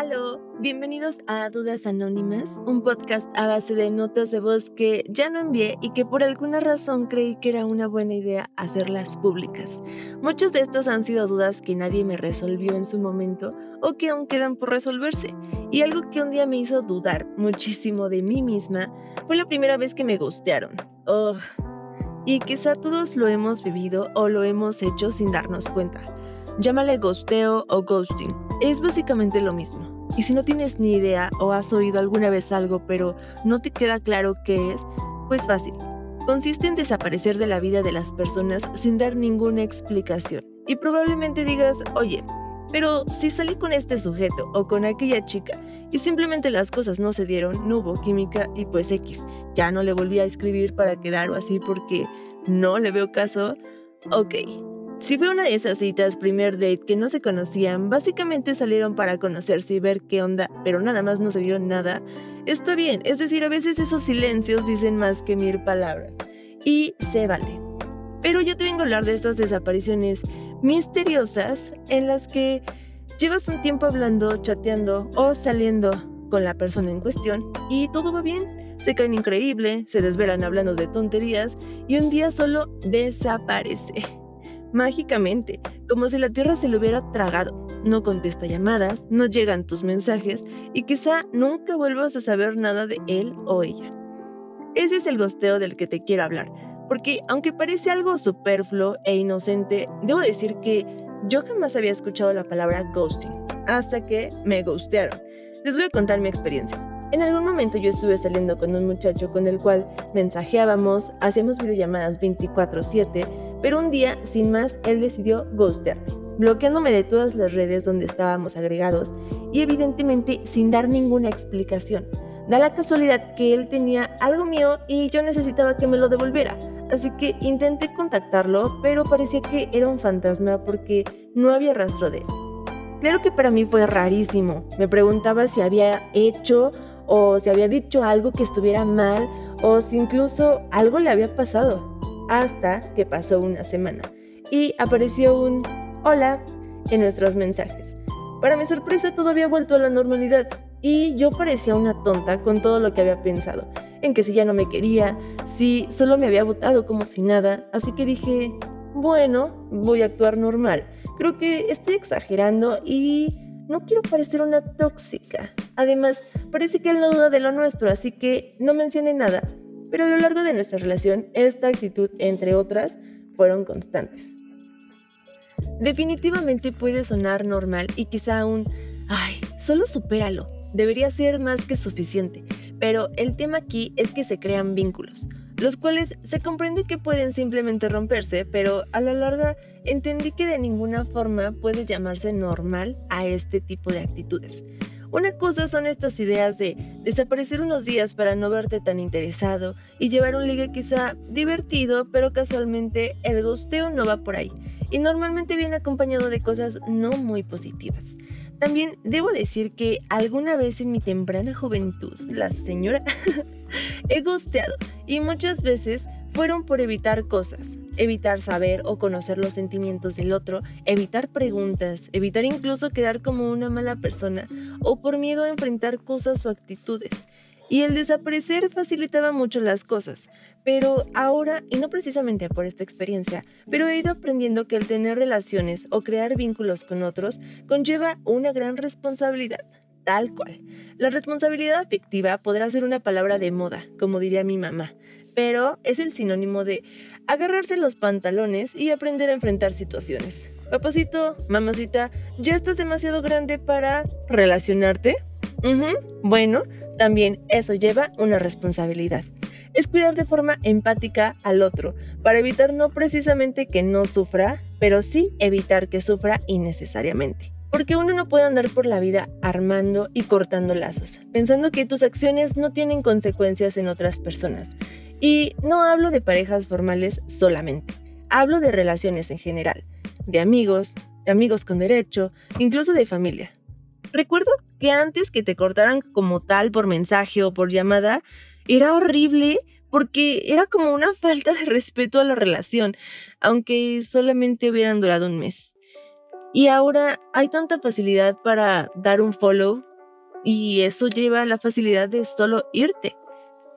Aló, bienvenidos a Dudas Anónimas, un podcast a base de notas de voz que ya no envié y que por alguna razón creí que era una buena idea hacerlas públicas. Muchas de estas han sido dudas que nadie me resolvió en su momento o que aún quedan por resolverse. Y algo que un día me hizo dudar muchísimo de mí misma fue la primera vez que me gustearon. Oh. Y quizá todos lo hemos vivido o lo hemos hecho sin darnos cuenta. Llámale ghosteo o ghosting. Es básicamente lo mismo. Y si no tienes ni idea o has oído alguna vez algo pero no te queda claro qué es, pues fácil. Consiste en desaparecer de la vida de las personas sin dar ninguna explicación. Y probablemente digas, oye, pero si salí con este sujeto o con aquella chica y simplemente las cosas no se dieron, no hubo química y pues X, ya no le volví a escribir para quedar o así porque no le veo caso, ok, si fue una de esas citas primer date que no se conocían, básicamente salieron para conocerse y ver qué onda, pero nada más no se dio nada, está bien, es decir, a veces esos silencios dicen más que mil palabras. Y se vale. Pero yo te vengo a hablar de estas desapariciones misteriosas en las que llevas un tiempo hablando, chateando o saliendo con la persona en cuestión y todo va bien. Se caen increíble, se desvelan hablando de tonterías y un día solo desaparece mágicamente, como si la Tierra se lo hubiera tragado. No contesta llamadas, no llegan tus mensajes y quizá nunca vuelvas a saber nada de él o ella. Ese es el gosteo del que te quiero hablar, porque aunque parece algo superfluo e inocente, debo decir que yo jamás había escuchado la palabra ghosting, hasta que me ghostearon. Les voy a contar mi experiencia. En algún momento yo estuve saliendo con un muchacho con el cual mensajeábamos, hacíamos videollamadas 24/7, pero un día, sin más, él decidió ghostearme, bloqueándome de todas las redes donde estábamos agregados y evidentemente sin dar ninguna explicación. Da la casualidad que él tenía algo mío y yo necesitaba que me lo devolviera, así que intenté contactarlo, pero parecía que era un fantasma porque no había rastro de él. Claro que para mí fue rarísimo. Me preguntaba si había hecho o si había dicho algo que estuviera mal o si incluso algo le había pasado hasta que pasó una semana y apareció un hola en nuestros mensajes. Para mi sorpresa todo había vuelto a la normalidad y yo parecía una tonta con todo lo que había pensado, en que si ya no me quería, si solo me había votado como si nada, así que dije, bueno, voy a actuar normal. Creo que estoy exagerando y no quiero parecer una tóxica. Además, parece que él no duda de lo nuestro, así que no mencioné nada pero a lo largo de nuestra relación esta actitud, entre otras, fueron constantes. Definitivamente puede sonar normal y quizá un, ay, solo supéralo, debería ser más que suficiente, pero el tema aquí es que se crean vínculos, los cuales se comprende que pueden simplemente romperse, pero a la larga entendí que de ninguna forma puede llamarse normal a este tipo de actitudes. Una cosa son estas ideas de desaparecer unos días para no verte tan interesado y llevar un ligue quizá divertido, pero casualmente el gusteo no va por ahí y normalmente viene acompañado de cosas no muy positivas. También debo decir que alguna vez en mi temprana juventud, la señora, he gusteado y muchas veces fueron por evitar cosas, evitar saber o conocer los sentimientos del otro, evitar preguntas, evitar incluso quedar como una mala persona o por miedo a enfrentar cosas o actitudes. Y el desaparecer facilitaba mucho las cosas, pero ahora, y no precisamente por esta experiencia, pero he ido aprendiendo que el tener relaciones o crear vínculos con otros conlleva una gran responsabilidad, tal cual. La responsabilidad afectiva podrá ser una palabra de moda, como diría mi mamá, pero es el sinónimo de agarrarse los pantalones y aprender a enfrentar situaciones. Papacito, mamacita, ¿ya estás demasiado grande para relacionarte? Bueno, también eso lleva una responsabilidad. Es cuidar de forma empática al otro, para evitar no precisamente que no sufra, pero sí evitar que sufra innecesariamente. Porque uno no puede andar por la vida armando y cortando lazos, pensando que tus acciones no tienen consecuencias en otras personas. Y no hablo de parejas formales solamente, hablo de relaciones en general, de amigos, de amigos con derecho, incluso de familia. Recuerdo que antes que te cortaran como tal por mensaje o por llamada, era horrible porque era como una falta de respeto a la relación, aunque solamente hubieran durado un mes. Y ahora hay tanta facilidad para dar un follow y eso lleva a la facilidad de solo irte.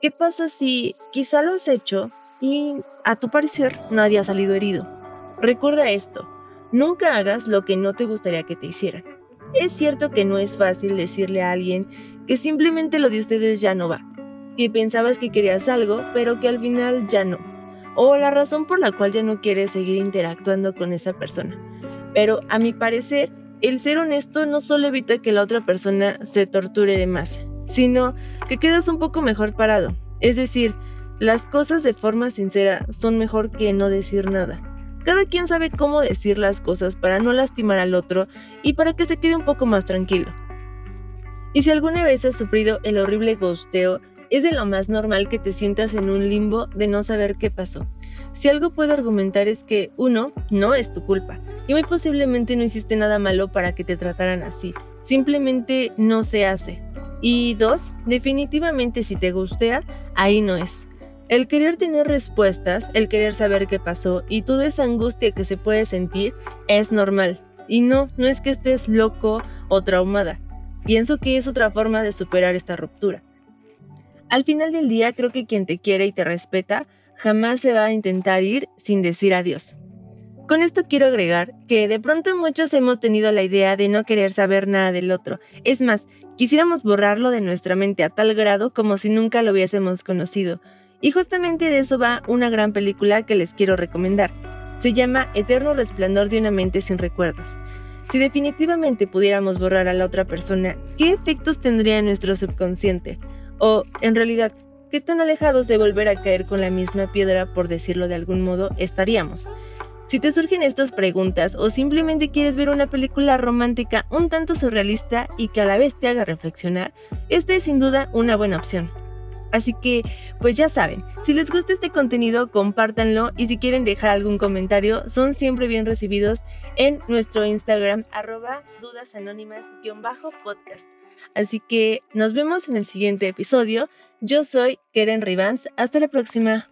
¿Qué pasa si quizá lo has hecho y a tu parecer nadie ha salido herido? Recuerda esto, nunca hagas lo que no te gustaría que te hicieran. Es cierto que no es fácil decirle a alguien que simplemente lo de ustedes ya no va, que pensabas que querías algo, pero que al final ya no, o la razón por la cual ya no quieres seguir interactuando con esa persona. Pero a mi parecer, el ser honesto no solo evita que la otra persona se torture de más, sino que quedas un poco mejor parado. Es decir, las cosas de forma sincera son mejor que no decir nada. Cada quien sabe cómo decir las cosas para no lastimar al otro y para que se quede un poco más tranquilo. Y si alguna vez has sufrido el horrible gosteo, es de lo más normal que te sientas en un limbo de no saber qué pasó. Si algo puedo argumentar es que, uno, no es tu culpa, y muy posiblemente no hiciste nada malo para que te trataran así, simplemente no se hace. Y dos, definitivamente si te gustea, ahí no es. El querer tener respuestas, el querer saber qué pasó y toda esa angustia que se puede sentir es normal. Y no, no es que estés loco o traumada. Pienso que es otra forma de superar esta ruptura. Al final del día creo que quien te quiere y te respeta jamás se va a intentar ir sin decir adiós. Con esto quiero agregar que de pronto muchos hemos tenido la idea de no querer saber nada del otro. Es más, quisiéramos borrarlo de nuestra mente a tal grado como si nunca lo hubiésemos conocido. Y justamente de eso va una gran película que les quiero recomendar. Se llama Eterno Resplandor de una mente sin recuerdos. Si definitivamente pudiéramos borrar a la otra persona, ¿qué efectos tendría en nuestro subconsciente? O, en realidad, ¿qué tan alejados de volver a caer con la misma piedra, por decirlo de algún modo, estaríamos? Si te surgen estas preguntas o simplemente quieres ver una película romántica un tanto surrealista y que a la vez te haga reflexionar, esta es sin duda una buena opción. Así que, pues ya saben, si les gusta este contenido, compártanlo y si quieren dejar algún comentario, son siempre bien recibidos en nuestro Instagram, arroba dudasanónimas-podcast. Así que nos vemos en el siguiente episodio. Yo soy Keren Rivans. Hasta la próxima.